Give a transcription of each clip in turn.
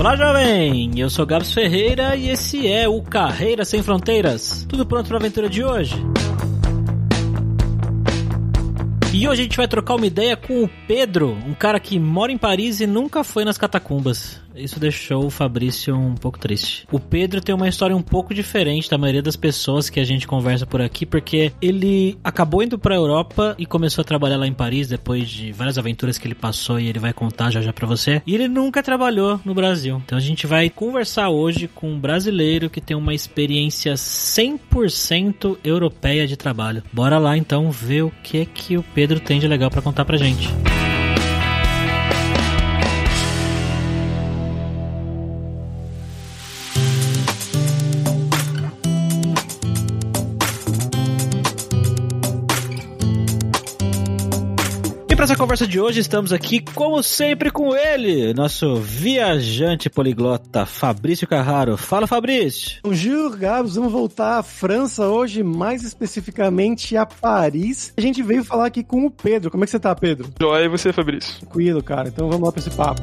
Olá, jovem! Eu sou Gabs Ferreira e esse é o Carreira Sem Fronteiras. Tudo pronto para a aventura de hoje? E hoje a gente vai trocar uma ideia com o Pedro, um cara que mora em Paris e nunca foi nas catacumbas. Isso deixou o Fabrício um pouco triste. O Pedro tem uma história um pouco diferente da maioria das pessoas que a gente conversa por aqui, porque ele acabou indo para a Europa e começou a trabalhar lá em Paris depois de várias aventuras que ele passou e ele vai contar já já para você. E ele nunca trabalhou no Brasil. Então a gente vai conversar hoje com um brasileiro que tem uma experiência 100% europeia de trabalho. Bora lá então ver o que que o Pedro tem de legal para contar pra gente. Para essa conversa de hoje, estamos aqui, como sempre, com ele, nosso viajante poliglota, Fabrício Carraro. Fala, Fabrício! Bonjour, Gabs. Vamos voltar à França hoje, mais especificamente a Paris. A gente veio falar aqui com o Pedro. Como é que você tá, Pedro? Joia, e você, Fabrício? Tranquilo, cara. Então vamos lá para esse papo.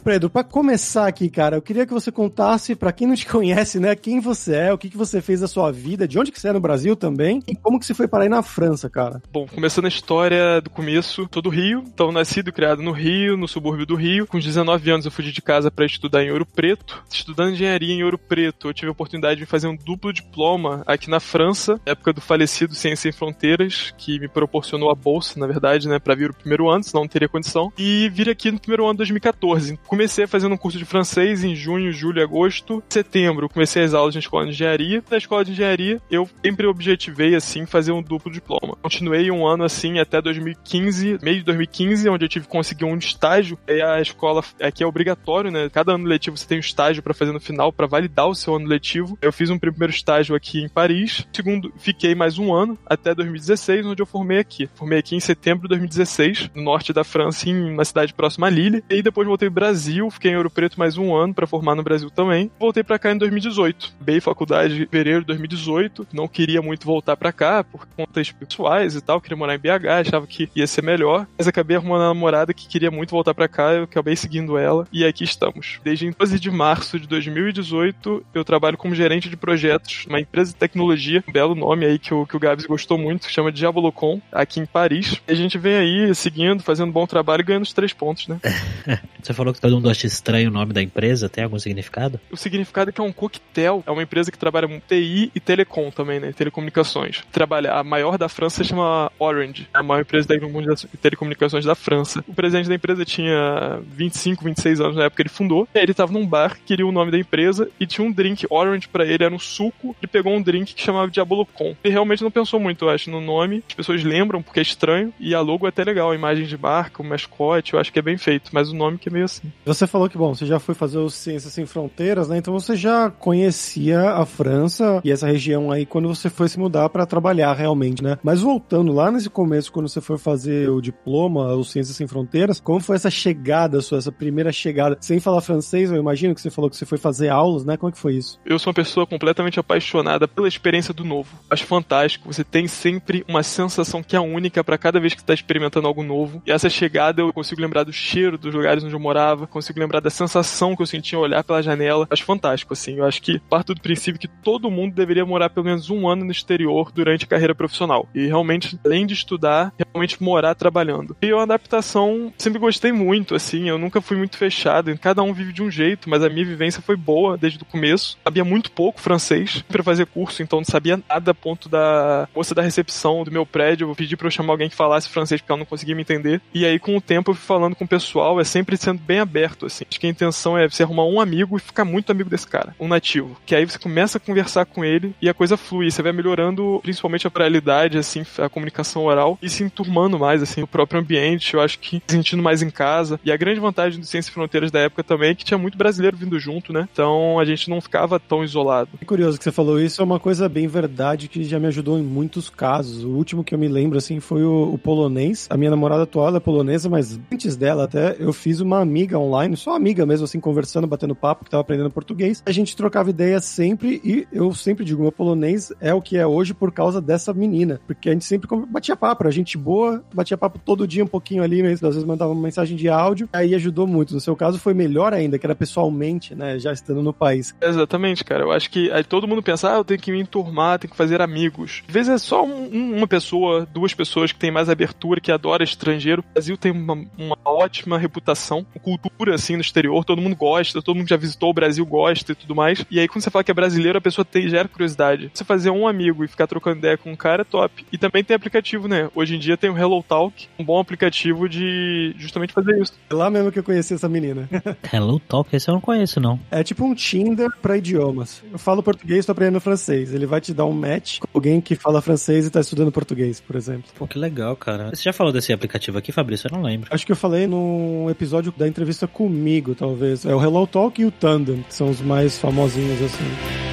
Pedro, para começar aqui, cara, eu queria que você contasse para quem não te conhece, né, quem você é, o que, que você fez da sua vida, de onde que você é no Brasil também e como que você foi parar aí na França, cara. Bom, começando a história do começo, tô do Rio, então nascido e criado no Rio, no subúrbio do Rio. Com 19 anos eu fugi de casa para estudar em Ouro Preto. Estudando engenharia em Ouro Preto, eu tive a oportunidade de fazer um duplo diploma aqui na França, época do falecido Ciência Sem Fronteiras, que me proporcionou a bolsa, na verdade, né, para vir o primeiro ano, senão não teria condição. E vir aqui no primeiro ano de 2014 comecei fazendo um curso de francês em junho, julho, agosto. Setembro, comecei as aulas na escola de engenharia. Na escola de engenharia, eu sempre objetivei, assim, fazer um duplo diploma. Continuei um ano, assim, até 2015, meio de 2015, onde eu tive que conseguir um estágio. E a escola aqui é obrigatório, né? Cada ano letivo você tem um estágio para fazer no final, para validar o seu ano letivo. Eu fiz um primeiro estágio aqui em Paris. Segundo, fiquei mais um ano, até 2016, onde eu formei aqui. Formei aqui em setembro de 2016, no norte da França, em uma cidade próxima a Lille. E depois voltei pro Brasil, fiquei em Ouro Preto mais um ano para formar no Brasil também. Voltei para cá em 2018. Bem faculdade em fevereiro de 2018. Não queria muito voltar para cá por contas pessoais e tal. Queria morar em BH, achava que ia ser melhor. Mas acabei arrumando uma namorada que queria muito voltar para cá. Eu acabei seguindo ela e aqui estamos. Desde 12 de março de 2018, eu trabalho como gerente de projetos numa empresa de tecnologia. Um belo nome aí que o, que o Gabs gostou muito, chama Diabolocom, aqui em Paris. E a gente vem aí seguindo, fazendo bom trabalho e ganhando os três pontos, né? Você falou que todo mundo acha estranho o nome da empresa? Tem algum significado? O significado é que é um coquetel. É uma empresa que trabalha com TI e telecom também, né? Telecomunicações. Trabalha, a maior da França se chama Orange. A maior empresa de telecomunicações da França. O presidente da empresa tinha 25, 26 anos na época que ele fundou. Ele tava num bar, queria o nome da empresa e tinha um drink Orange para ele, era um suco. Ele pegou um drink que chamava Diabolocom. Ele realmente não pensou muito, eu acho, no nome. As pessoas lembram porque é estranho e a logo é até legal, a imagem de marca, o mascote, eu acho que é bem feito, mas o nome que é meio assim. Você falou que, bom, você já foi fazer o Ciências Sem Fronteiras, né? Então você já conhecia a França e essa região aí quando você foi se mudar para trabalhar realmente, né? Mas voltando lá nesse começo, quando você foi fazer o diploma, o Ciências Sem Fronteiras, como foi essa chegada sua, essa primeira chegada? Sem falar francês, eu imagino que você falou que você foi fazer aulas, né? Como é que foi isso? Eu sou uma pessoa completamente apaixonada pela experiência do novo. Acho fantástico. Você tem sempre uma sensação que é única para cada vez que está experimentando algo novo. E essa chegada eu consigo lembrar do cheiro dos lugares onde eu morava, consigo lembrar da sensação que eu sentia ao olhar pela janela. Acho fantástico, assim. Eu acho que parto do princípio que todo mundo deveria morar pelo menos um ano no exterior durante a carreira profissional. E realmente, além de estudar, realmente morar trabalhando. E a adaptação sempre gostei muito, assim, eu nunca fui muito fechado, cada um vive de um jeito, mas a minha vivência foi boa desde o começo. Sabia muito pouco francês para fazer curso, então não sabia nada ponto da moça da recepção do meu prédio, eu pedi para eu chamar alguém que falasse francês porque ela não conseguia me entender. E aí com o tempo eu fui falando com o pessoal, é sempre sendo bem aberto, assim. Acho que a intenção é você arrumar um amigo e ficar muito amigo desse cara, um nativo. Que aí você começa a conversar com ele e a coisa flui, você vai melhorando principalmente a oralidade, assim, a comunicação oral e se enturmando mais, assim, o próprio ambiente, eu acho que se sentindo mais em casa. E a grande vantagem do Ciência Fronteiras da época também é que tinha muito brasileiro vindo junto, né? Então a gente não ficava tão isolado. É curioso que você falou isso, é uma coisa bem verdade que já me ajudou em muitos casos. O último que eu me lembro, assim, foi o, o polonês. A minha namorada atual é polonesa, mas antes dela até, eu fiz uma amiga online, só amiga mesmo, assim, conversando, batendo papo, que tava aprendendo português. A gente trocava ideia sempre e eu sempre digo, meu polonês é o que é hoje por causa dessa menina. Porque a gente sempre batia papo, a gente boa, batia papo todo dia um pouquinho ali, mesmo, às vezes mandava uma mensagem de áudio, aí ajudou muito. No seu caso foi melhor ainda, que era pessoalmente, né, já estando no país. Exatamente, cara. Eu acho que aí todo mundo pensa, ah, eu tenho que me enturmar, tenho que fazer amigos. Às vezes é só um, uma pessoa, duas pessoas que tem mais abertura, que adora estrangeiro. O Brasil tem uma, uma ótima reputação, cultura assim no exterior, todo mundo gosta, todo mundo já visitou o Brasil gosta e tudo mais. E aí quando você fala que é brasileiro, a pessoa tem, gera curiosidade. Você fazer um amigo e ficar trocando ideia com um cara é top. E também tem aplicativo, né? Hoje em dia tem o Hello Talk, um bom aplicativo de justamente fazer isso. É lá mesmo que eu conheci essa menina. Hello Talk, esse eu não conheço, não. É tipo um Tinder pra idiomas. Eu falo português, tô aprendendo francês. Ele vai te dar um match com alguém que fala francês e tá estudando português, por exemplo. Pô, que legal, cara. Você já falou desse aplicativo aqui, Fabrício? Eu não lembro. Acho que eu falei num episódio da entrevista comigo, talvez. É o Hello Talk e o Tandem, que são os mais famosinhos assim.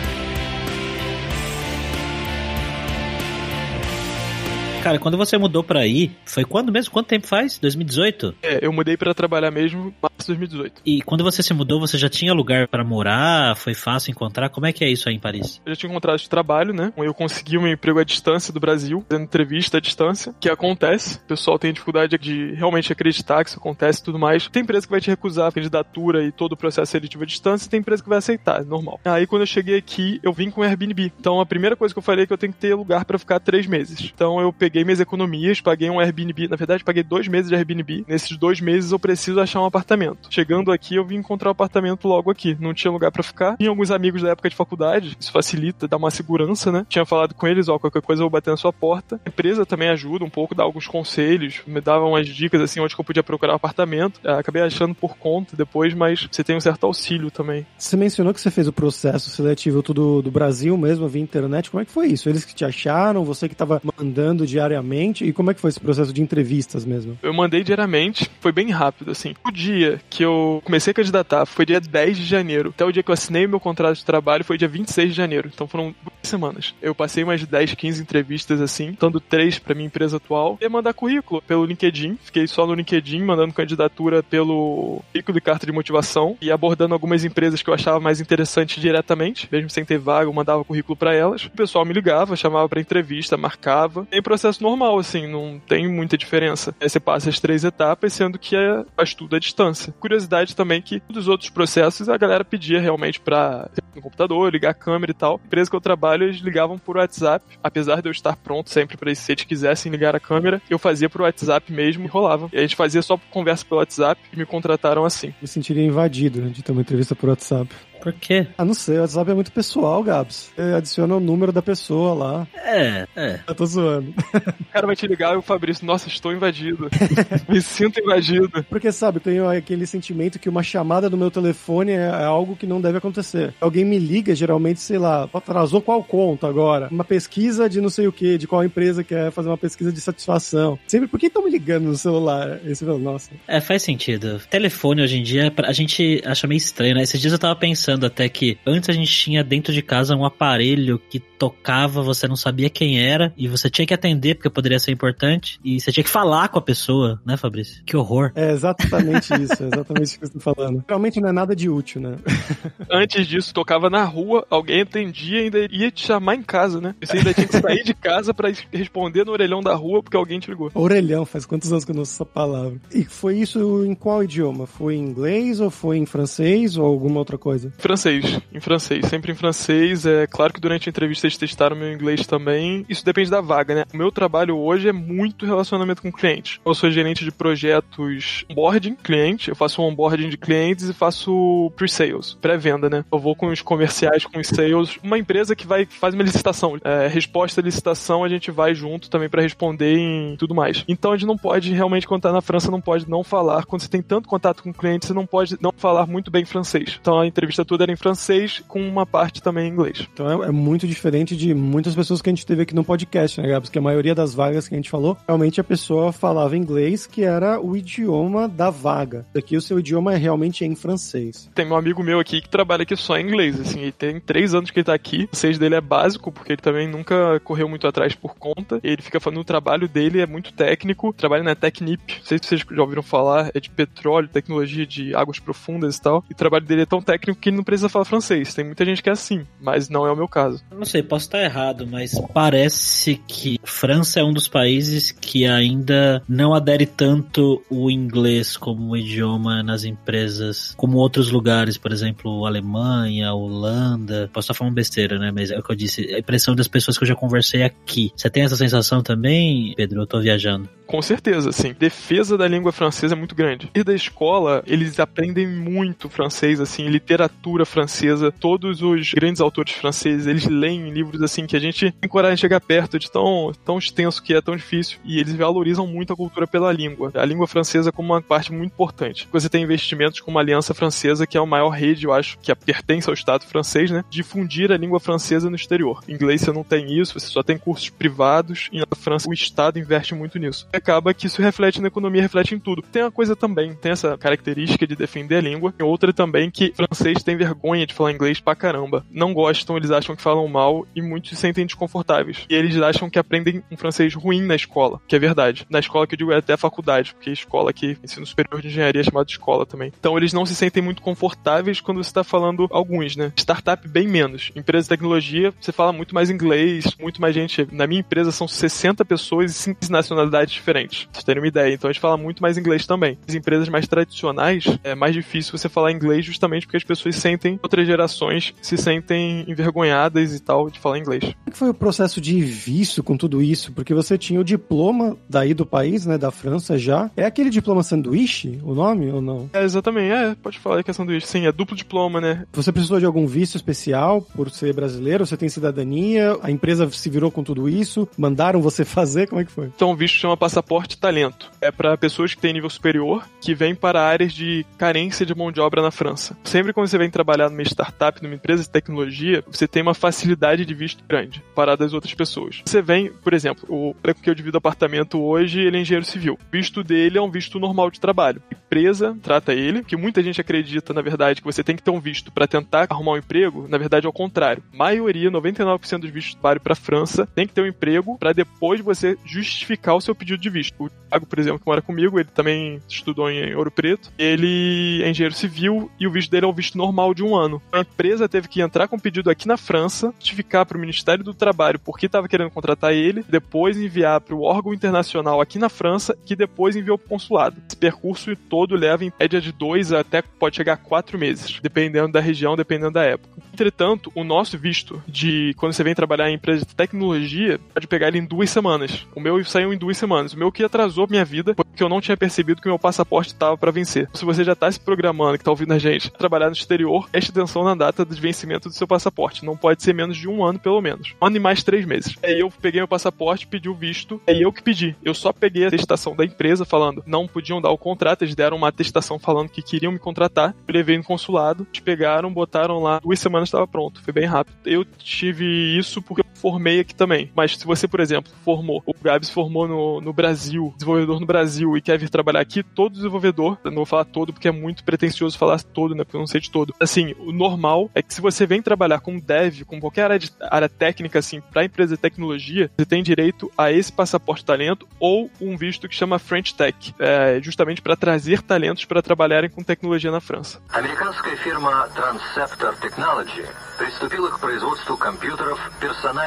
Cara, quando você mudou pra aí, foi quando mesmo? Quanto tempo faz? 2018? É, eu mudei para trabalhar mesmo março de 2018. E quando você se mudou, você já tinha lugar para morar? Foi fácil encontrar? Como é que é isso aí em Paris? Eu já tinha encontrado de trabalho, né? Eu consegui um emprego à distância do Brasil, fazendo entrevista à distância, que acontece. O pessoal tem dificuldade de realmente acreditar que isso acontece e tudo mais. Tem empresa que vai te recusar a candidatura e todo o processo seletivo à distância, tem empresa que vai aceitar, é normal. Aí quando eu cheguei aqui, eu vim com Airbnb. Então a primeira coisa que eu falei é que eu tenho que ter lugar para ficar três meses. Então eu peguei minhas economias, paguei um Airbnb. Na verdade, paguei dois meses de Airbnb. Nesses dois meses eu preciso achar um apartamento. Chegando aqui, eu vim encontrar um apartamento logo aqui. Não tinha lugar para ficar. Tinha alguns amigos da época de faculdade. Isso facilita, dá uma segurança, né? Tinha falado com eles, ó, qualquer coisa eu vou bater na sua porta. A empresa também ajuda um pouco, dá alguns conselhos, me dava umas dicas assim onde eu podia procurar um apartamento. Ah, acabei achando por conta depois, mas você tem um certo auxílio também. Você mencionou que você fez o processo seletivo tudo do Brasil mesmo, via internet. Como é que foi isso? Eles que te acharam? Você que estava mandando diariamente? E como é que foi esse processo de entrevistas mesmo? Eu mandei diariamente, foi bem rápido, assim. O dia que eu comecei a candidatar foi dia 10 de janeiro. Até o dia que eu assinei meu contrato de trabalho foi dia 26 de janeiro. Então foram duas semanas. Eu passei mais 10, 15 entrevistas, assim, dando três pra minha empresa atual. E mandar currículo pelo LinkedIn. Fiquei só no LinkedIn, mandando candidatura pelo currículo e carta de motivação. E abordando algumas empresas que eu achava mais interessantes diretamente. Mesmo sem ter vaga, eu mandava currículo para elas. O pessoal me ligava, chamava para entrevista, marcava. Tem processo normal, assim, não tem muita diferença. Aí você passa as três etapas, sendo que é, faz tudo à distância. Curiosidade também que dos outros processos a galera pedia realmente ter um computador, ligar a câmera e tal. A empresa que eu trabalho, eles ligavam por WhatsApp, apesar de eu estar pronto sempre para se eles quisessem ligar a câmera, eu fazia por WhatsApp mesmo e rolava. E a gente fazia só conversa pelo WhatsApp e me contrataram assim. Me sentiria invadido né, de ter uma entrevista por WhatsApp. Por quê? Ah, não sei, o WhatsApp é muito pessoal, Gabs. Você adiciona o número da pessoa lá. É, é. Eu tô zoando. O cara vai te ligar e o Fabrício, nossa, estou invadido. Me sinto invadido. Porque, sabe, eu tenho aquele sentimento que uma chamada do meu telefone é algo que não deve acontecer. Alguém me liga, geralmente, sei lá, atrasou qual conta agora? Uma pesquisa de não sei o que, de qual empresa quer fazer uma pesquisa de satisfação. Sempre, por que estão me ligando no celular? Esse, nossa. É, faz sentido. Telefone hoje em dia, a gente acha meio estranho, né? Esses dias eu tava pensando até que antes a gente tinha dentro de casa um aparelho que tocava, você não sabia quem era e você tinha que atender porque poderia ser importante e você tinha que falar com a pessoa, né, Fabrício? Que horror. É exatamente isso, é exatamente isso que você tá falando. Realmente não é nada de útil, né? Antes disso, tocava na rua, alguém atendia e ainda ia te chamar em casa, né? Você ainda tinha que sair de casa para responder no orelhão da rua porque alguém te ligou. Orelhão, faz quantos anos que eu não uso essa palavra? E foi isso em qual idioma? Foi em inglês ou foi em francês ou alguma outra coisa? Francês, em francês, sempre em francês. É claro que durante a entrevista eles testaram meu inglês também. Isso depende da vaga, né? O meu trabalho hoje é muito relacionamento com cliente. Eu sou gerente de projetos onboarding cliente, eu faço onboarding de clientes e faço pre-sales, pré-venda, né? Eu vou com os comerciais, com os sales. Uma empresa que vai faz uma licitação, é, resposta à licitação, a gente vai junto também para responder em tudo mais. Então a gente não pode realmente quando tá na França não pode não falar. Quando você tem tanto contato com o cliente, você não pode não falar muito bem francês. Então a entrevista toda era em francês, com uma parte também em inglês. Então é, é muito diferente de muitas pessoas que a gente teve aqui no podcast, né, Gabs? Que a maioria das vagas que a gente falou, realmente a pessoa falava inglês, que era o idioma da vaga. Daqui o seu idioma é realmente em francês. Tem um amigo meu aqui que trabalha aqui só em inglês, assim, ele tem três anos que ele tá aqui, o seis dele é básico, porque ele também nunca correu muito atrás por conta, ele fica falando o trabalho dele é muito técnico, trabalha na Technip, não sei se vocês já ouviram falar, é de petróleo, tecnologia de águas profundas e tal, e o trabalho dele é tão técnico que não precisa falar francês, tem muita gente que é assim, mas não é o meu caso. Não sei, posso estar errado, mas parece que França é um dos países que ainda não adere tanto o inglês como idioma nas empresas, como outros lugares, por exemplo, Alemanha, Holanda. Posso estar falando besteira, né? Mas é o que eu disse, a impressão das pessoas que eu já conversei aqui. Você tem essa sensação também, Pedro? Eu tô viajando. Com certeza, sim. Defesa da língua francesa é muito grande. E da escola, eles aprendem muito francês, assim, literatura francesa. Todos os grandes autores franceses, eles leem livros, assim, que a gente tem coragem de chegar perto de tão, tão extenso que é, tão difícil. E eles valorizam muito a cultura pela língua. A língua francesa como uma parte muito importante. Você tem investimentos como a Aliança Francesa, que é a maior rede, eu acho, que pertence ao Estado francês, né? Difundir a língua francesa no exterior. Em inglês você não tem isso, você só tem cursos privados. E na França o Estado investe muito nisso acaba que isso reflete na economia, reflete em tudo. Tem uma coisa também, tem essa característica de defender a língua, e outra também que francês tem vergonha de falar inglês pra caramba. Não gostam, eles acham que falam mal e muitos se sentem desconfortáveis. E eles acham que aprendem um francês ruim na escola, que é verdade. Na escola que eu digo é até a faculdade, porque escola aqui, ensino superior de engenharia é chamado escola também. Então eles não se sentem muito confortáveis quando você está falando alguns, né? Startup bem menos. Empresa de tecnologia, você fala muito mais inglês, muito mais gente. Na minha empresa são 60 pessoas e 5 nacionalidades diferentes. Pra vocês terem uma ideia. Então a gente fala muito mais inglês também. As empresas mais tradicionais, é mais difícil você falar inglês justamente porque as pessoas sentem, outras gerações se sentem envergonhadas e tal de falar inglês. Como é que foi o processo de visto com tudo isso? Porque você tinha o diploma daí do país, né, da França já. É aquele diploma sanduíche, o nome ou não? É, exatamente. É, pode falar que é sanduíche. Sim, é duplo diploma, né? Você precisou de algum visto especial por ser brasileiro? Você tem cidadania? A empresa se virou com tudo isso? Mandaram você fazer? Como é que foi? Então, o visto chama passaporte passaporte talento. É para pessoas que têm nível superior, que vêm para áreas de carência de mão de obra na França. Sempre quando você vem trabalhar numa startup, numa empresa de tecnologia, você tem uma facilidade de visto grande para das outras pessoas. Você vem, por exemplo, o que eu divido apartamento hoje, ele é engenheiro civil. O visto dele é um visto normal de trabalho. A empresa trata ele, que muita gente acredita, na verdade, que você tem que ter um visto para tentar arrumar um emprego, na verdade é o contrário. A maioria, 99% dos vistos trabalho para a França, tem que ter um emprego para depois você justificar o seu pedido de visto. O Thiago, por exemplo, que mora comigo, ele também estudou em Ouro Preto. Ele é engenheiro civil e o visto dele é um visto normal de um ano. A empresa teve que entrar com um pedido aqui na França, justificar para o Ministério do Trabalho porque estava querendo contratar ele, depois enviar para o órgão internacional aqui na França, que depois enviou para o consulado. Esse percurso todo leva em média de dois até pode chegar a quatro meses, dependendo da região, dependendo da época. Entretanto, o nosso visto de quando você vem trabalhar em empresa de tecnologia pode pegar ele em duas semanas. O meu saiu em duas semanas. O meu que atrasou minha vida porque eu não tinha percebido que meu passaporte estava para vencer. Se você já está se programando, que está ouvindo a gente, trabalhar no exterior, preste atenção na data de vencimento do seu passaporte. Não pode ser menos de um ano, pelo menos. Um ano e mais três meses. Aí eu peguei meu passaporte, pedi o visto, é eu que pedi. Eu só peguei a atestação da empresa falando não podiam dar o contrato, eles deram uma atestação falando que queriam me contratar. Levei no consulado, eles pegaram, botaram lá, duas semanas estava pronto. Foi bem rápido. Eu tive isso porque formei aqui também. Mas se você, por exemplo, formou, o Gabs formou no, no Brasil, desenvolvedor no Brasil e quer vir trabalhar aqui, todo desenvolvedor, eu não vou falar todo porque é muito pretencioso falar todo, né? Porque eu não sei de todo. Assim, o normal é que se você vem trabalhar com dev, com qualquer área, de, área técnica, assim, para empresa de tecnologia, você tem direito a esse passaporte talento ou um visto que chama French Tech, é, justamente para trazer talentos para trabalharem com tecnologia na França. Американская фирма Transceptor Technology приступила к производству компьютеров персональных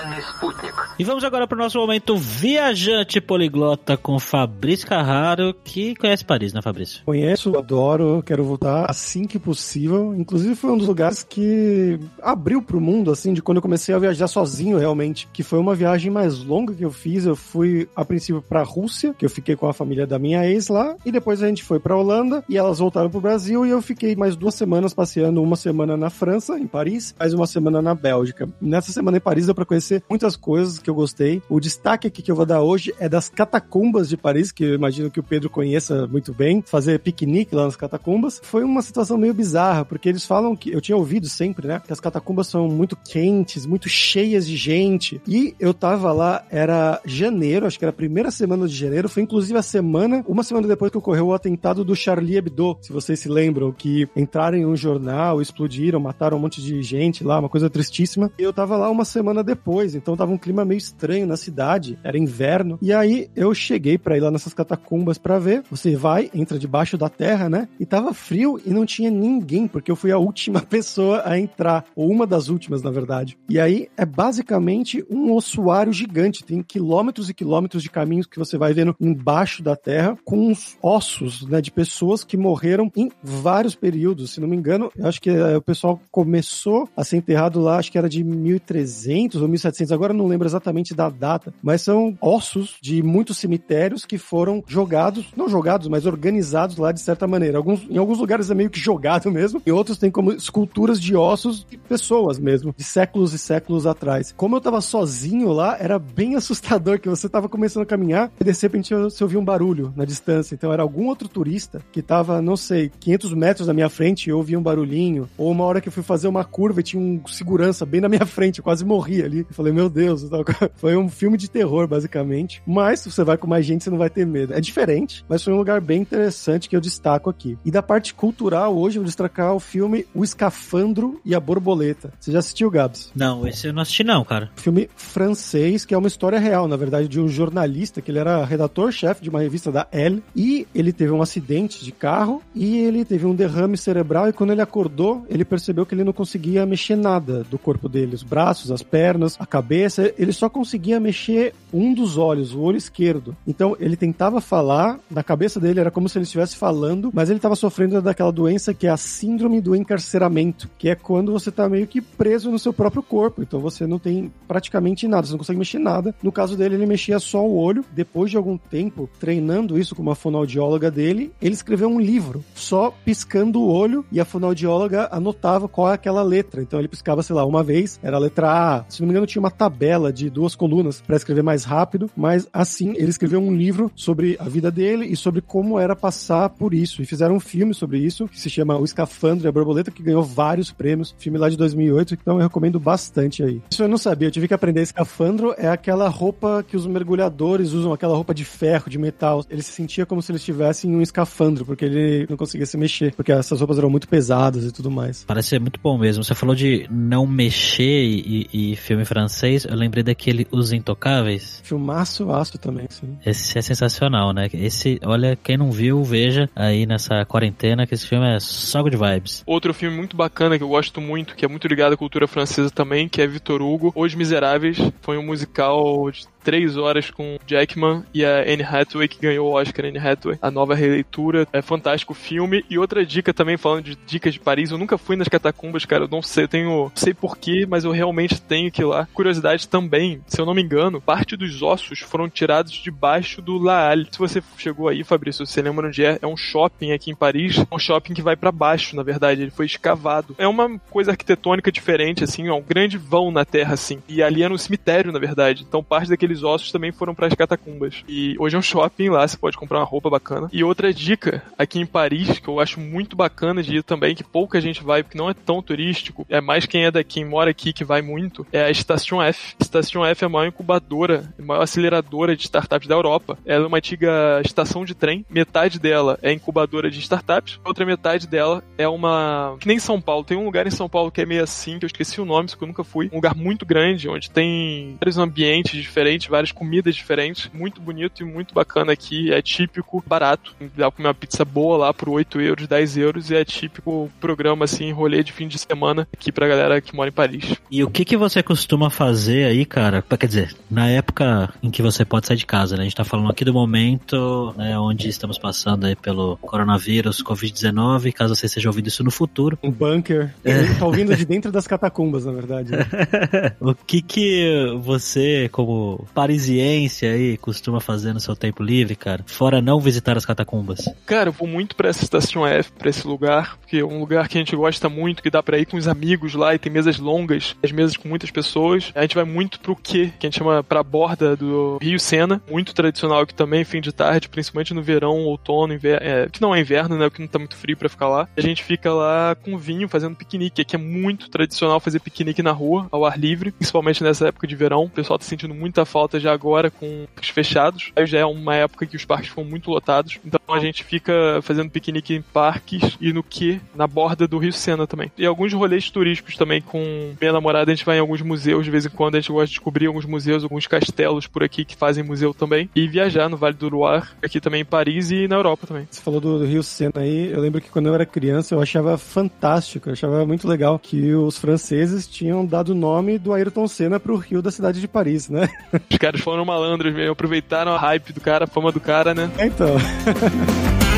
e vamos agora para o nosso momento viajante poliglota com Fabrício Carraro, que conhece Paris, né, Fabrício? Conheço, adoro, quero voltar assim que possível. Inclusive foi um dos lugares que abriu pro mundo, assim, de quando eu comecei a viajar sozinho, realmente. Que foi uma viagem mais longa que eu fiz. Eu fui, a princípio, pra Rússia, que eu fiquei com a família da minha ex lá, e depois a gente foi pra Holanda, e elas voltaram pro Brasil, e eu fiquei mais duas semanas passeando, uma semana na França, em Paris, mais uma semana na Bélgica. Nessa semana em Paris deu pra conhecer muitas coisas que eu gostei. O destaque aqui que eu vou dar hoje é das catacumbas de Paris, que eu imagino que o Pedro conheça muito bem, fazer piquenique lá nas catacumbas. Foi uma situação meio bizarra, porque eles falam que, eu tinha ouvido sempre, né, que as catacumbas são muito quentes, muito cheias de gente, e eu tava lá, era janeiro, acho que era a primeira semana de janeiro, foi inclusive a semana, uma semana depois que ocorreu o atentado do Charlie Hebdo, se vocês se lembram, que entraram em um jornal, explodiram, mataram um monte de gente lá, uma coisa tristíssima, e eu tava lá uma semana depois, então tava um clima meio estranho na cidade, era inverno, e aí eu cheguei para ir lá nessas catacumbas para ver, você vai, entra debaixo da terra, né, e tava frio e não tinha ninguém, porque eu fui a última pessoa a entrar, ou uma das últimas, na verdade. E aí é basicamente um ossuário gigante, tem quilômetros e quilômetros de caminhos que você vai vendo embaixo da terra, com os ossos, né, de pessoas que morreram em vários períodos. Se não me engano, eu acho que é, o pessoal começou a ser enterrado lá, acho que era de 1300 ou 1700, agora não lembro exatamente da data, mas são ossos de muitos cemitérios que foram jogados, não jogados, mas organizados lá de certa maneira. Alguns, em alguns lugares é meio que jogado mesmo, e outros tem como esculturas de ossos de pessoas mesmo, de séculos e séculos atrás. Como eu tava sozinho lá, era bem assustador que você tava começando a caminhar e de repente você ouvia um barulho na distância. Então era algum outro turista que tava, não sei, 500 metros da minha frente e eu ouvia um barulhinho. Ou uma hora que eu fui fazer uma curva e tinha um segurança bem na minha frente, eu quase morri ali. Falei, meu Deus, foi um filme de terror, basicamente. Mas se você vai com mais gente, você não vai ter medo. É diferente, mas foi um lugar bem interessante que eu destaco aqui. E da parte cultural, hoje eu vou destacar o filme O Escafandro e a Borboleta. Você já assistiu, Gabs? Não, esse eu não assisti não, cara. Filme francês, que é uma história real, na verdade, de um jornalista, que ele era redator-chefe de uma revista da Elle, e ele teve um acidente de carro, e ele teve um derrame cerebral, e quando ele acordou, ele percebeu que ele não conseguia mexer nada do corpo dele, os braços, as pernas, a cabeça, ele só conseguia mexer um dos olhos, o olho esquerdo. Então, ele tentava falar, na cabeça dele era como se ele estivesse falando, mas ele estava sofrendo daquela doença que é a síndrome do encarceramento, que é quando você está meio que preso no seu próprio corpo. Então você não tem praticamente nada, você não consegue mexer nada. No caso dele, ele mexia só o olho. Depois de algum tempo treinando isso com uma fonoaudióloga dele, ele escreveu um livro só piscando o olho e a fonoaudióloga anotava qual é aquela letra. Então ele piscava, sei lá, uma vez, era a letra A. Se não me engano, tinha uma tabela de duas colunas para escrever mais rápido, mas assim ele escreveu um livro sobre a vida dele e sobre como era passar por isso. E fizeram um filme sobre isso, que se chama O Escafandro e a Borboleta, que ganhou vários prêmios. Filme lá de 2008, então eu recomendo bastante aí. Isso eu não sabia, eu tive que aprender. Escafandro é aquela roupa que os mergulhadores usam, aquela roupa de ferro, de metal. Ele se sentia como se ele estivesse em um escafandro, porque ele não conseguia se mexer, porque essas roupas eram muito pesadas e tudo mais. Parece ser muito bom mesmo. Você falou de não mexer e, e filme francês, eu lembrei daquele Os Intocáveis. Filmaço, aço também, sim. Esse é sensacional, né? Esse, olha, quem não viu, veja aí nessa quarentena que esse filme é só good vibes. Outro filme muito bacana que eu gosto muito, que é muito ligado à cultura francesa também, que é Vitor Hugo, Os Miseráveis. Foi um musical de três horas com Jackman e a Anne Hathaway, que ganhou o Oscar Anne Hathaway. A nova releitura. É fantástico o filme. E outra dica também, falando de dicas de Paris, eu nunca fui nas catacumbas, cara. Eu não sei, tenho. Sei porquê, mas eu realmente tenho que ir lá. Curiosidade também, se eu não me engano, parte dos ossos foram tirados debaixo do La Halle. Se você chegou aí, Fabrício, você lembra onde é? É um shopping aqui em Paris. É um shopping que vai para baixo, na verdade. Ele foi escavado. É uma coisa arquitetônica diferente, assim, é um grande vão na terra, assim. E ali era um cemitério, na verdade. Então parte daqueles ossos também foram para as catacumbas. E hoje é um shopping lá, você pode comprar uma roupa bacana. E outra dica, aqui em Paris, que eu acho muito bacana de ir também, que pouca gente vai, porque não é tão turístico, é mais quem é daqui, quem mora aqui, que vai muito, é a Station F. Station F é a maior incubadora, a maior aceleradora de startups da Europa. Ela é uma antiga estação de trem, metade dela é incubadora de startups, outra metade dela é uma. que nem São Paulo, tem um lugar em São Paulo que é meio assim, que eu esqueci o nome, porque eu nunca fui. Um lugar muito grande, onde tem vários ambientes diferentes diferentes, várias comidas diferentes. Muito bonito e muito bacana aqui. É típico, barato. Dá pra comer uma pizza boa lá por 8 euros, 10 euros. E é típico programa, assim, rolê de fim de semana aqui pra galera que mora em Paris. E o que, que você costuma fazer aí, cara? Quer dizer, na época em que você pode sair de casa, né? A gente tá falando aqui do momento né, onde estamos passando aí pelo coronavírus, Covid-19, caso você esteja ouvindo isso no futuro. Um bunker. Ele tá ouvindo de dentro das catacumbas, na verdade. né? o que que você, como parisiense aí, costuma fazer no seu tempo livre, cara? Fora não visitar as catacumbas. Cara, eu vou muito pra essa estação F, pra esse lugar, porque é um lugar que a gente gosta muito, que dá pra ir com os amigos lá e tem mesas longas, as mesas com muitas pessoas. A gente vai muito pro quê? Que a gente chama pra borda do Rio Sena, muito tradicional aqui também, fim de tarde, principalmente no verão, outono, inverno, é, que não é inverno, né? Que não tá muito frio pra ficar lá. A gente fica lá com vinho fazendo piquenique, que é muito tradicional fazer piquenique na rua, ao ar livre, principalmente nessa época de verão. O pessoal tá sentindo muita falta já agora com os fechados. Aí já é uma época que os parques ficam muito lotados. Então a gente fica fazendo piquenique em parques e no que? Na borda do Rio Sena também. E alguns rolês turísticos também com minha namorada, a gente vai em alguns museus de vez em quando, a gente gosta de descobrir alguns museus, alguns castelos por aqui que fazem museu também. E viajar no Vale do Loire, aqui também em Paris e na Europa também. Você falou do, do Rio Sena aí, eu lembro que quando eu era criança eu achava fantástico, eu achava muito legal que os franceses tinham dado o nome do Ayrton Senna pro rio da cidade de Paris, né? Os caras foram malandros mesmo, aproveitaram a hype do cara, a fama do cara, né? Então.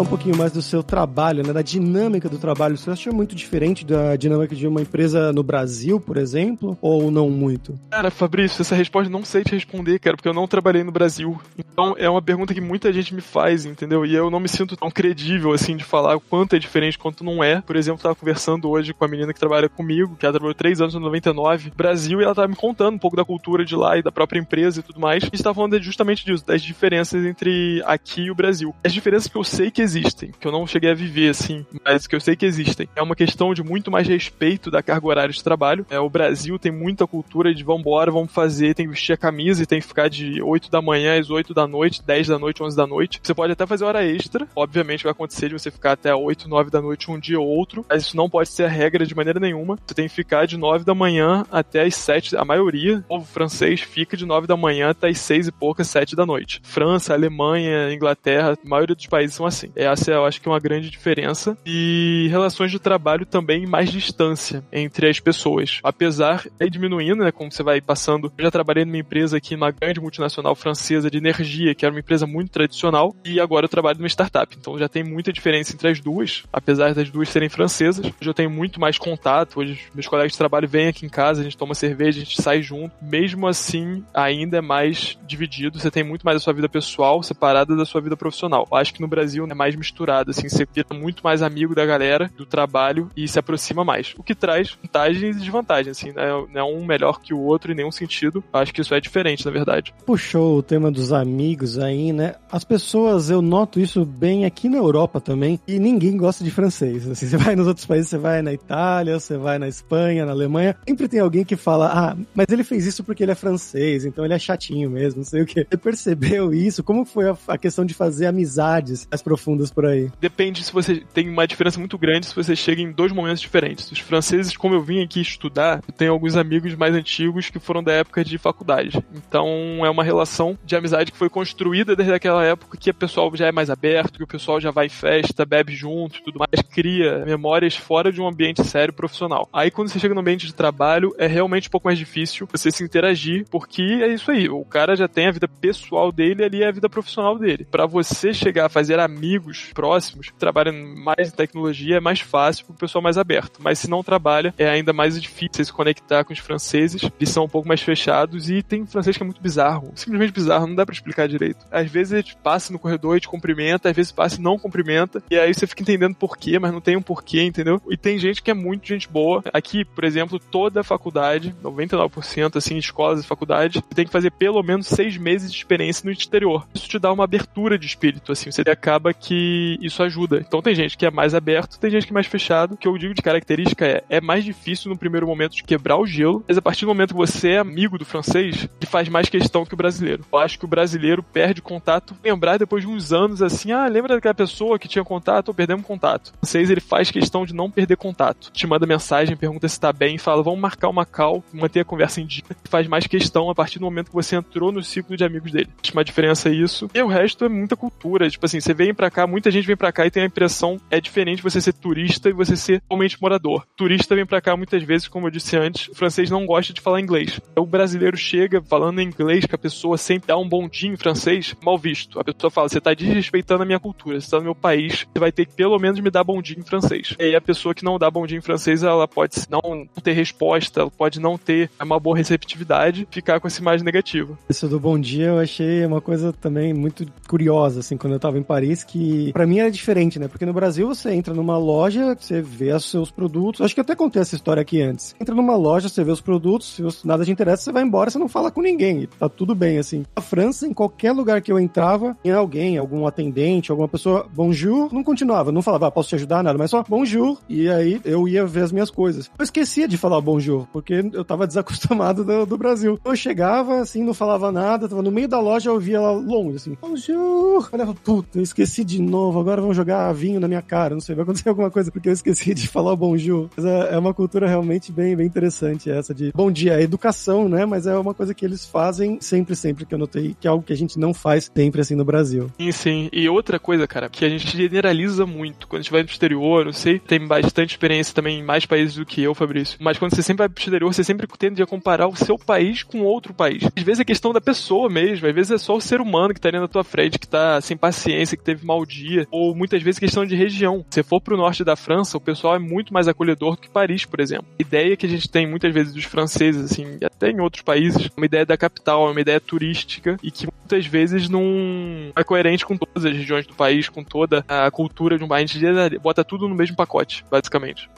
falar um pouquinho mais do seu trabalho, né, da dinâmica do trabalho. Você acha muito diferente da dinâmica de uma empresa no Brasil, por exemplo, ou não muito? Cara, Fabrício, essa resposta não sei te responder, cara, porque eu não trabalhei no Brasil. Então é uma pergunta que muita gente me faz, entendeu? E eu não me sinto tão credível assim de falar o quanto é diferente, quanto não é. Por exemplo, eu tava conversando hoje com a menina que trabalha comigo, que ela trabalhou três anos no 99, Brasil, e ela tava me contando um pouco da cultura de lá e da própria empresa e tudo mais. E estava falando justamente disso, das diferenças entre aqui e o Brasil. As diferenças que eu sei que existem, que eu não cheguei a viver assim, mas que eu sei que existem. É uma questão de muito mais respeito da carga horária de trabalho. É, o Brasil tem muita cultura de vambora, vamos fazer, tem que vestir a camisa e tem que ficar de 8 da manhã às 8 da noite, 10 da noite, 11 da noite. Você pode até fazer hora extra, obviamente vai acontecer de você ficar até 8, 9 da noite um dia ou outro, mas isso não pode ser a regra de maneira nenhuma. Você tem que ficar de 9 da manhã até as 7, a maioria, o povo francês fica de 9 da manhã até as 6 e poucas, 7 da noite. França, Alemanha, Inglaterra, a maioria dos países são assim. Essa eu acho que é uma grande diferença. E relações de trabalho também mais distância entre as pessoas. Apesar de diminuindo, né, como você vai passando. Eu já trabalhei numa empresa aqui, uma grande multinacional francesa de energia, que era uma empresa muito tradicional, e agora eu trabalho numa startup. Então já tem muita diferença entre as duas, apesar das duas serem francesas. Hoje eu tenho muito mais contato, hoje meus colegas de trabalho vêm aqui em casa, a gente toma cerveja, a gente sai junto. Mesmo assim, ainda é mais dividido, você tem muito mais a sua vida pessoal separada da sua vida profissional. Eu acho que no Brasil é mais misturado, assim, você vira muito mais amigo da galera, do trabalho e se aproxima mais. O que traz vantagens e desvantagens, assim, né? não é um melhor que o outro em nenhum sentido. Acho que isso é diferente, na verdade. Puxou o tema dos amigos aí, né? As pessoas, eu noto isso bem aqui na Europa também, e ninguém gosta de francês. Assim, você vai nos outros países, você vai na Itália, você vai na Espanha, na Alemanha, sempre tem alguém que fala, ah, mas ele fez isso porque ele é francês, então ele é chatinho mesmo, não sei o que. Você percebeu isso? Como foi a questão de fazer amizades mais profundas por aí? Depende se você tem uma diferença muito grande se você chega em dois momentos diferentes. Os franceses, como eu vim aqui estudar, eu tenho alguns amigos mais antigos que foram da época de faculdade. Então é uma relação de amizade que foi construída desde aquela época que o pessoal já é mais aberto, que o pessoal já vai em festa, bebe junto tudo mais, cria memórias fora de um ambiente sério profissional. Aí quando você chega no ambiente de trabalho, é realmente um pouco mais difícil você se interagir, porque é isso aí, o cara já tem a vida pessoal dele ali é a vida profissional dele. Para você chegar a fazer amigos próximos, que trabalham mais em tecnologia, é mais fácil pro pessoal mais aberto. Mas se não trabalha, é ainda mais difícil se conectar com os franceses. Eles são um pouco mais fechados e tem francês que é muito bizarro. Simplesmente bizarro, não dá para explicar direito. Às vezes ele passa no corredor e te cumprimenta, às vezes passa e não cumprimenta. E aí você fica entendendo porquê, mas não tem um porquê, entendeu? E tem gente que é muito gente boa. Aqui, por exemplo, toda a faculdade, 99% assim, escolas e faculdades, tem que fazer pelo menos seis meses de experiência no exterior. Isso te dá uma abertura de espírito, assim. Você acaba que que isso ajuda. Então tem gente que é mais aberto, tem gente que é mais fechado. O que eu digo de característica é, é mais difícil no primeiro momento de quebrar o gelo, mas a partir do momento que você é amigo do francês, ele faz mais questão que o brasileiro. Eu acho que o brasileiro perde contato, lembrar depois de uns anos assim, ah, lembra daquela pessoa que tinha contato ou perdemos contato. O francês, ele faz questão de não perder contato. Te manda mensagem, pergunta se tá bem, fala, vamos marcar uma call, manter a conversa em dia. Faz mais questão a partir do momento que você entrou no ciclo de amigos dele. Acho uma diferença isso. E o resto é muita cultura. Tipo assim, você vem para cá, muita gente vem para cá e tem a impressão é diferente você ser turista e você ser realmente morador. Turista vem para cá muitas vezes, como eu disse antes, o francês não gosta de falar inglês. O brasileiro chega falando inglês que a pessoa sempre dá um bondinho em francês, mal visto. A pessoa fala, você tá desrespeitando a minha cultura, você tá no meu país, você vai ter que pelo menos me dar bondinho em francês. E aí a pessoa que não dá bondinho em francês, ela pode não ter resposta, ela pode não ter uma boa receptividade, ficar com essa imagem negativa. Isso do bom dia eu achei uma coisa também muito curiosa, assim, quando eu tava em Paris, que para mim era diferente, né? Porque no Brasil você entra numa loja, você vê os seus produtos. Acho que eu até contei essa história aqui antes. Entra numa loja, você vê os produtos, se nada te interessa, você vai embora, você não fala com ninguém. Tá tudo bem, assim. Na França, em qualquer lugar que eu entrava, tinha alguém, algum atendente, alguma pessoa, bonjour, não continuava, não falava, ah, posso te ajudar, nada, mas só bonjour. E aí eu ia ver as minhas coisas. Eu esquecia de falar bonjour, porque eu tava desacostumado do, do Brasil. Eu chegava, assim, não falava nada, tava no meio da loja, eu via ela longe, assim, bonjour. Eu falava, puta, eu esqueci de novo, agora vão jogar vinho na minha cara, não sei, vai acontecer alguma coisa porque eu esqueci de falar bonjour. Mas é, é uma cultura realmente bem, bem interessante essa de bom dia, é educação, né? Mas é uma coisa que eles fazem sempre, sempre, que eu notei, que é algo que a gente não faz sempre assim no Brasil. Sim, sim. E outra coisa, cara, que a gente generaliza muito quando a gente vai pro exterior, não sei, tem bastante experiência também em mais países do que eu, Fabrício, mas quando você sempre vai pro exterior, você sempre tende a comparar o seu país com outro país. Às vezes é questão da pessoa mesmo, às vezes é só o ser humano que tá ali na tua frente, que tá sem paciência, que teve mau dia, ou muitas vezes questão de região. Se for pro norte da França, o pessoal é muito mais acolhedor do que Paris, por exemplo. A ideia que a gente tem muitas vezes dos franceses, assim, até em outros países, uma ideia da capital, uma ideia turística, e que muitas vezes não é coerente com todas as regiões do país, com toda a cultura de um país. A gente bota tudo no mesmo pacote, basicamente.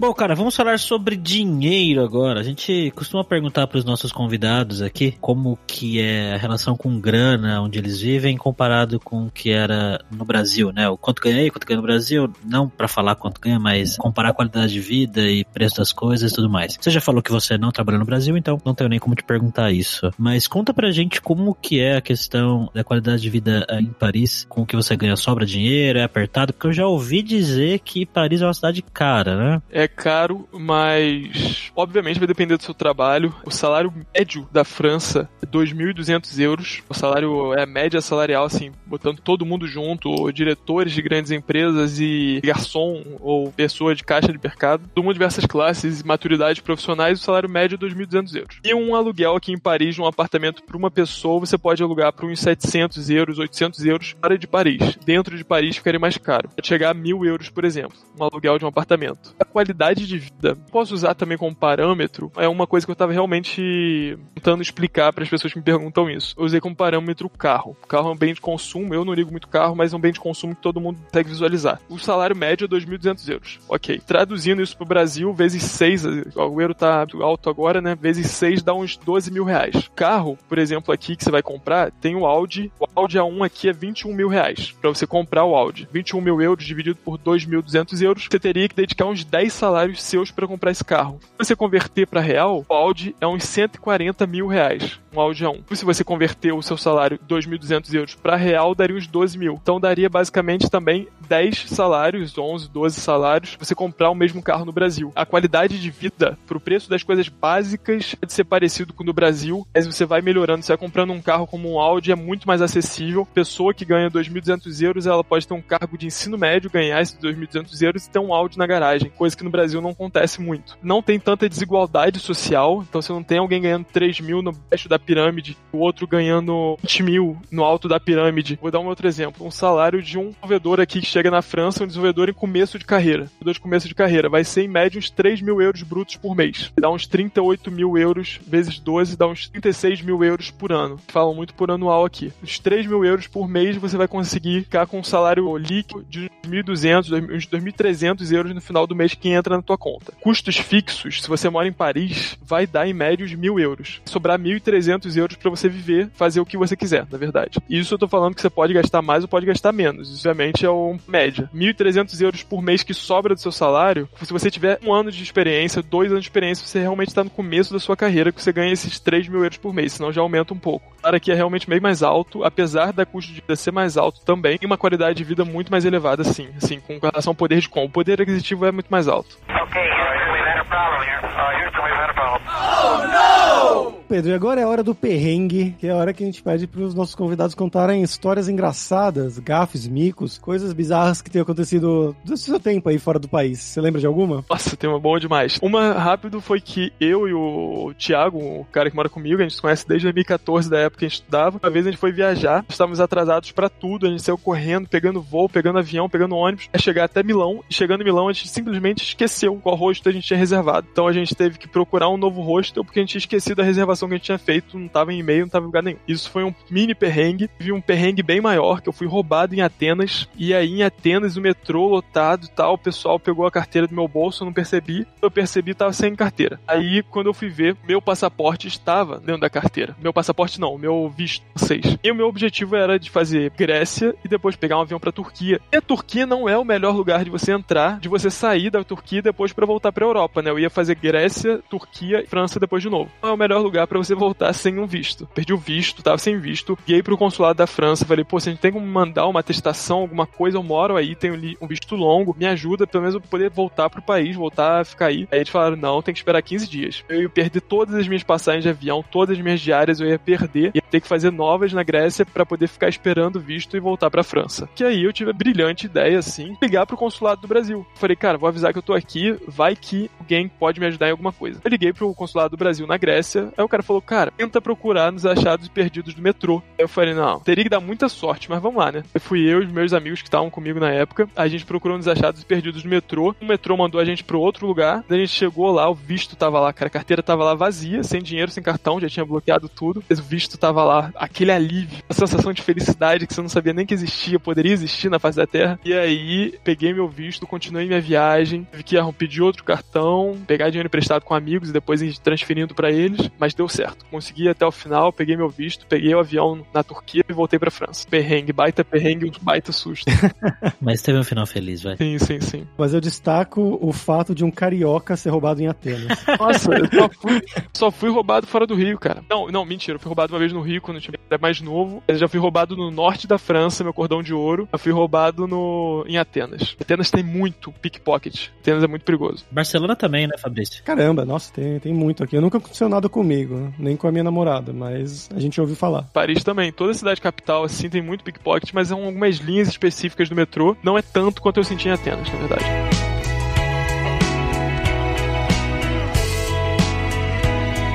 Bom, cara, vamos falar sobre dinheiro agora. A gente costuma perguntar para os nossos convidados aqui como que é a relação com grana, onde eles vivem, comparado com o que era no Brasil, né? O quanto ganha aí, quanto ganha no Brasil, não para falar quanto ganha, mas comparar a qualidade de vida e preço das coisas e tudo mais. Você já falou que você não trabalha no Brasil, então não tenho nem como te perguntar isso. Mas conta pra gente como que é a questão da qualidade de vida em Paris, com o que você ganha, sobra dinheiro, é apertado, porque eu já ouvi dizer que Paris é uma cidade cara, né? É caro, mas obviamente vai depender do seu trabalho. O salário médio da França é 2.200 euros. O salário é a média salarial, assim, botando todo mundo junto, diretores de grandes empresas e garçom ou pessoa de caixa de mercado, todo mundo de diversas classes e maturidades profissionais, o salário médio é 2.200 euros. E um aluguel aqui em Paris, um apartamento para uma pessoa, você pode alugar por uns 700 euros, 800 euros fora de Paris. Dentro de Paris ficaria mais caro. Pode chegar a 1.000 euros, por exemplo, um aluguel de um apartamento. A qualidade qualidade de vida. Posso usar também como parâmetro? É uma coisa que eu estava realmente tentando explicar para as pessoas que me perguntam isso. Eu usei como parâmetro o carro. O carro é um bem de consumo, eu não ligo muito carro, mas é um bem de consumo que todo mundo consegue visualizar. O salário médio é 2.200 euros. Ok. Traduzindo isso para o Brasil, vezes 6, o euro tá alto agora, né? Vezes 6 dá uns 12 mil reais. Carro, por exemplo, aqui que você vai comprar, tem o Audi. O Audi A1 aqui é 21 mil reais para você comprar o Audi. 21 mil euros dividido por 2.200 euros, você teria que dedicar uns 10 salários salários seus para comprar esse carro. Se você converter para real, o Audi é uns 140 mil reais, um Audi A1. Se você converter o seu salário 2.200 euros para real, daria uns 12 mil. Então daria basicamente também 10 salários, 11, 12 salários, você comprar o mesmo carro no Brasil. A qualidade de vida, pro preço das coisas básicas, pode ser parecido com o do Brasil, mas você vai melhorando. Você vai comprando um carro como um Audi, é muito mais acessível. Pessoa que ganha 2.200 euros, ela pode ter um cargo de ensino médio, ganhar esses 2.200 euros e ter um Audi na garagem, coisa que no Brasil não acontece muito. Não tem tanta desigualdade social, então você não tem alguém ganhando 3 mil no baixo da pirâmide, o outro ganhando 20 mil no alto da pirâmide. Vou dar um outro exemplo. Um salário de um desenvolvedor aqui que chega na França, um desenvolvedor em começo de carreira. Desenvolvedor de começo de carreira. Vai ser em média uns 3 mil euros brutos por mês. Dá uns 38 mil euros vezes 12, dá uns 36 mil euros por ano. Falam muito por anual aqui. Os 3 mil euros por mês você vai conseguir ficar com um salário líquido de 1.200, uns 2.300 euros no final do mês que entra na tua conta. Custos fixos, se você mora em Paris, vai dar em média de mil euros. Sobrar 1.300 euros para você viver, fazer o que você quiser, na verdade. E isso eu tô falando que você pode gastar mais ou pode gastar menos. Isso, obviamente, é o média. 1.300 euros por mês que sobra do seu salário, se você tiver um ano de experiência, dois anos de experiência, você realmente está no começo da sua carreira que você ganha esses 3 mil euros por mês, senão já aumenta um pouco. O aqui é realmente bem mais alto, apesar da custo de vida ser mais alto também, e uma qualidade de vida muito mais elevada, sim, assim, com relação ao poder de compra. O poder aquisitivo é muito mais alto. Okay, Houston, we've had a problem here. Uh, Houston, we've had a problem. Pedro, e agora é a hora do perrengue, que é a hora que a gente pede para os nossos convidados contarem histórias engraçadas, gafes, micos, coisas bizarras que tenham acontecido do seu tempo aí fora do país. Você lembra de alguma? Nossa, tem uma boa demais. Uma rápido foi que eu e o Thiago, o cara que mora comigo, a gente se conhece desde 2014, da época que a gente estudava. Uma vez a gente foi viajar, estávamos atrasados para tudo, a gente saiu correndo, pegando voo, pegando avião, pegando ônibus, é chegar até Milão, e chegando em Milão a gente simplesmente esqueceu qual rosto a gente tinha reservado. Então a gente teve que procurar um novo hostel porque a gente tinha esquecido a reservação que a gente tinha feito, não tava em e-mail, não tava em lugar nenhum. Isso foi um mini perrengue. Vi um perrengue bem maior, que eu fui roubado em Atenas. E aí em Atenas, o metrô lotado e tal, o pessoal pegou a carteira do meu bolso, eu não percebi. Eu percebi, tava sem carteira. Aí quando eu fui ver, meu passaporte estava dentro da carteira. Meu passaporte não, meu visto 6. E o meu objetivo era de fazer Grécia e depois pegar um avião pra Turquia. E a Turquia não é o melhor lugar de você entrar, de você sair da Turquia e depois para voltar pra Europa, né? Eu ia fazer Grécia, Turquia e França depois de novo. Não é o melhor lugar para você voltar sem um visto. Perdi o visto, tava sem visto. Guiei pro consulado da França, falei, pô, se a gente tem como mandar uma atestação, alguma coisa, eu moro aí, tenho um visto longo, me ajuda, pelo menos eu poder voltar pro país, voltar a ficar aí. Aí eles falaram, não, tem que esperar 15 dias. Eu ia perder todas as minhas passagens de avião, todas as minhas diárias, eu ia perder, ia ter que fazer novas na Grécia para poder ficar esperando o visto e voltar pra França. Que aí eu tive a brilhante ideia, assim, ligar pro consulado do Brasil. Falei, cara, vou avisar que eu tô aqui, vai que alguém pode me ajudar em alguma coisa. Eu liguei pro consulado do Brasil na Grécia, aí o cara falou, cara, tenta procurar nos achados perdidos do metrô. Aí eu falei, não, teria que dar muita sorte, mas vamos lá, né? Eu fui eu e meus amigos que estavam comigo na época, a gente procurou nos achados perdidos do metrô, o metrô mandou a gente pro outro lugar, daí a gente chegou lá, o visto tava lá, cara, a carteira tava lá vazia, sem dinheiro, sem cartão, já tinha bloqueado tudo, o visto tava lá, aquele alívio, a sensação de felicidade que você não sabia nem que existia, poderia existir na face da Terra. E aí, peguei meu visto, continuei minha viagem, tive que pedir outro cartão, pegar dinheiro emprestado com amigos e depois ir transferindo para eles, mas deu certo. Consegui até o final, peguei meu visto, peguei o avião na Turquia e voltei pra França. Perrengue, baita perrengue, um baita susto. mas teve um final feliz, vai. Sim, sim, sim. Mas eu destaco o fato de um carioca ser roubado em Atenas. Nossa, eu só fui, só fui roubado fora do Rio, cara. Não, não, mentira, eu fui roubado uma vez no Rio quando eu era mais novo. Eu já fui roubado no norte da França, meu cordão de ouro. Eu fui roubado no em Atenas. Atenas tem muito pickpocket. Atenas é muito perigoso. Barcelona também, né, Fabrício? Caramba, nossa, tem, tem muito aqui. Eu nunca aconteceu nada comigo, nem com a minha namorada, mas a gente ouviu falar. Paris também. Toda cidade capital, assim, tem muito pickpocket, mas são algumas linhas específicas do metrô. Não é tanto quanto eu senti em Atenas, na verdade.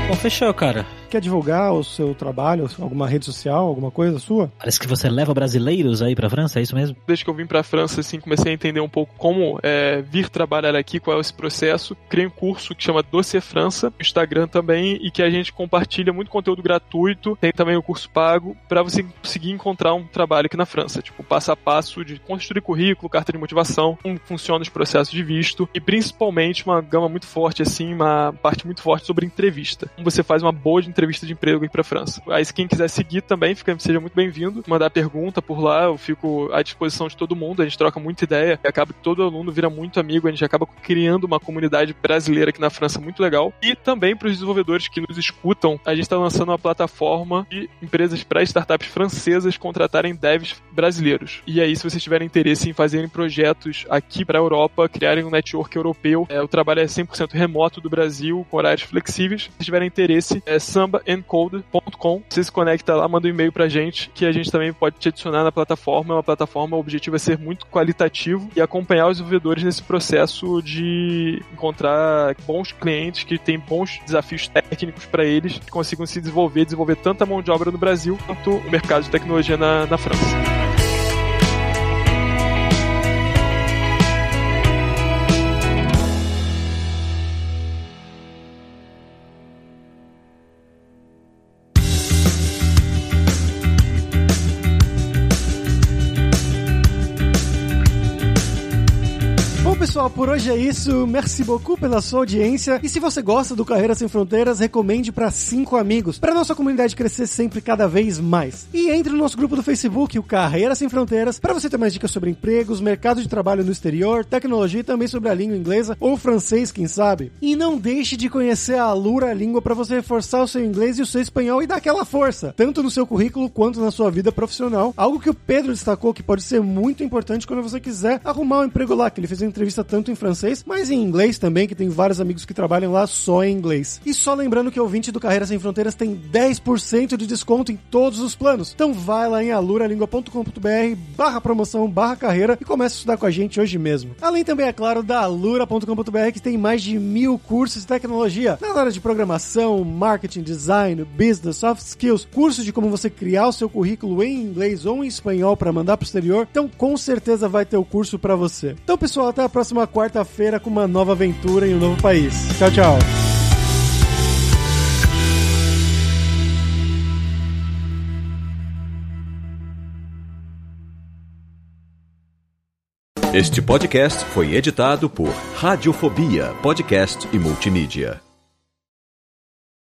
Bom, fechou, cara. Quer divulgar o seu trabalho, alguma rede social, alguma coisa sua? Parece que você leva brasileiros aí pra França, é isso mesmo? Desde que eu vim pra França, assim, comecei a entender um pouco como é, vir trabalhar aqui, qual é esse processo. Criei um curso que chama Doce França, no Instagram também, e que a gente compartilha muito conteúdo gratuito. Tem também o curso pago, para você conseguir encontrar um trabalho aqui na França. Tipo, passo a passo de construir currículo, carta de motivação, como funciona os processos de visto, e principalmente uma gama muito forte, assim, uma parte muito forte sobre entrevista. Como você faz uma boa entrevista entrevista de emprego aqui pra França. Aí, se quem quiser seguir também, fica, seja muito bem-vindo. Mandar pergunta por lá, eu fico à disposição de todo mundo, a gente troca muita ideia, e acaba que todo aluno vira muito amigo, a gente acaba criando uma comunidade brasileira aqui na França muito legal. E também para os desenvolvedores que nos escutam, a gente está lançando uma plataforma de empresas para startups francesas contratarem devs brasileiros. E aí, se vocês tiverem interesse em fazerem projetos aqui para a Europa, criarem um network europeu, é, o trabalho é 100% remoto do Brasil, com horários flexíveis. Se tiverem interesse, é samba sambaencode.com. Você se conecta lá, manda um e-mail pra gente, que a gente também pode te adicionar na plataforma. É uma plataforma, o objetivo é ser muito qualitativo e acompanhar os desenvolvedores nesse processo de encontrar bons clientes que têm bons desafios técnicos para eles, que consigam se desenvolver, desenvolver tanta mão de obra no Brasil quanto o mercado de tecnologia na, na França. Hoje é isso. Merci beaucoup pela sua audiência. E se você gosta do Carreira Sem Fronteiras, recomende para cinco amigos, para nossa comunidade crescer sempre cada vez mais. E entre no nosso grupo do Facebook, o Carreira Sem Fronteiras, para você ter mais dicas sobre empregos, mercado de trabalho no exterior, tecnologia e também sobre a língua inglesa ou francês, quem sabe. E não deixe de conhecer a Alura Língua para você reforçar o seu inglês e o seu espanhol e dar aquela força, tanto no seu currículo quanto na sua vida profissional. Algo que o Pedro destacou que pode ser muito importante quando você quiser arrumar um emprego lá, que ele fez uma entrevista tanto em francês, mas em inglês também, que tem vários amigos que trabalham lá só em inglês. E só lembrando que o ouvinte do Carreira Sem Fronteiras tem 10% de desconto em todos os planos. Então vai lá em aluralingua.com.br barra promoção, barra carreira e comece a estudar com a gente hoje mesmo. Além também, é claro, da alura.com.br que tem mais de mil cursos de tecnologia na área de programação, marketing, design, business, soft skills, cursos de como você criar o seu currículo em inglês ou em espanhol para mandar pro exterior. Então com certeza vai ter o curso para você. Então pessoal, até a próxima quarta-feira com uma nova aventura em um novo país. Tchau, tchau. Este podcast foi editado por Radiofobia, podcast e multimídia.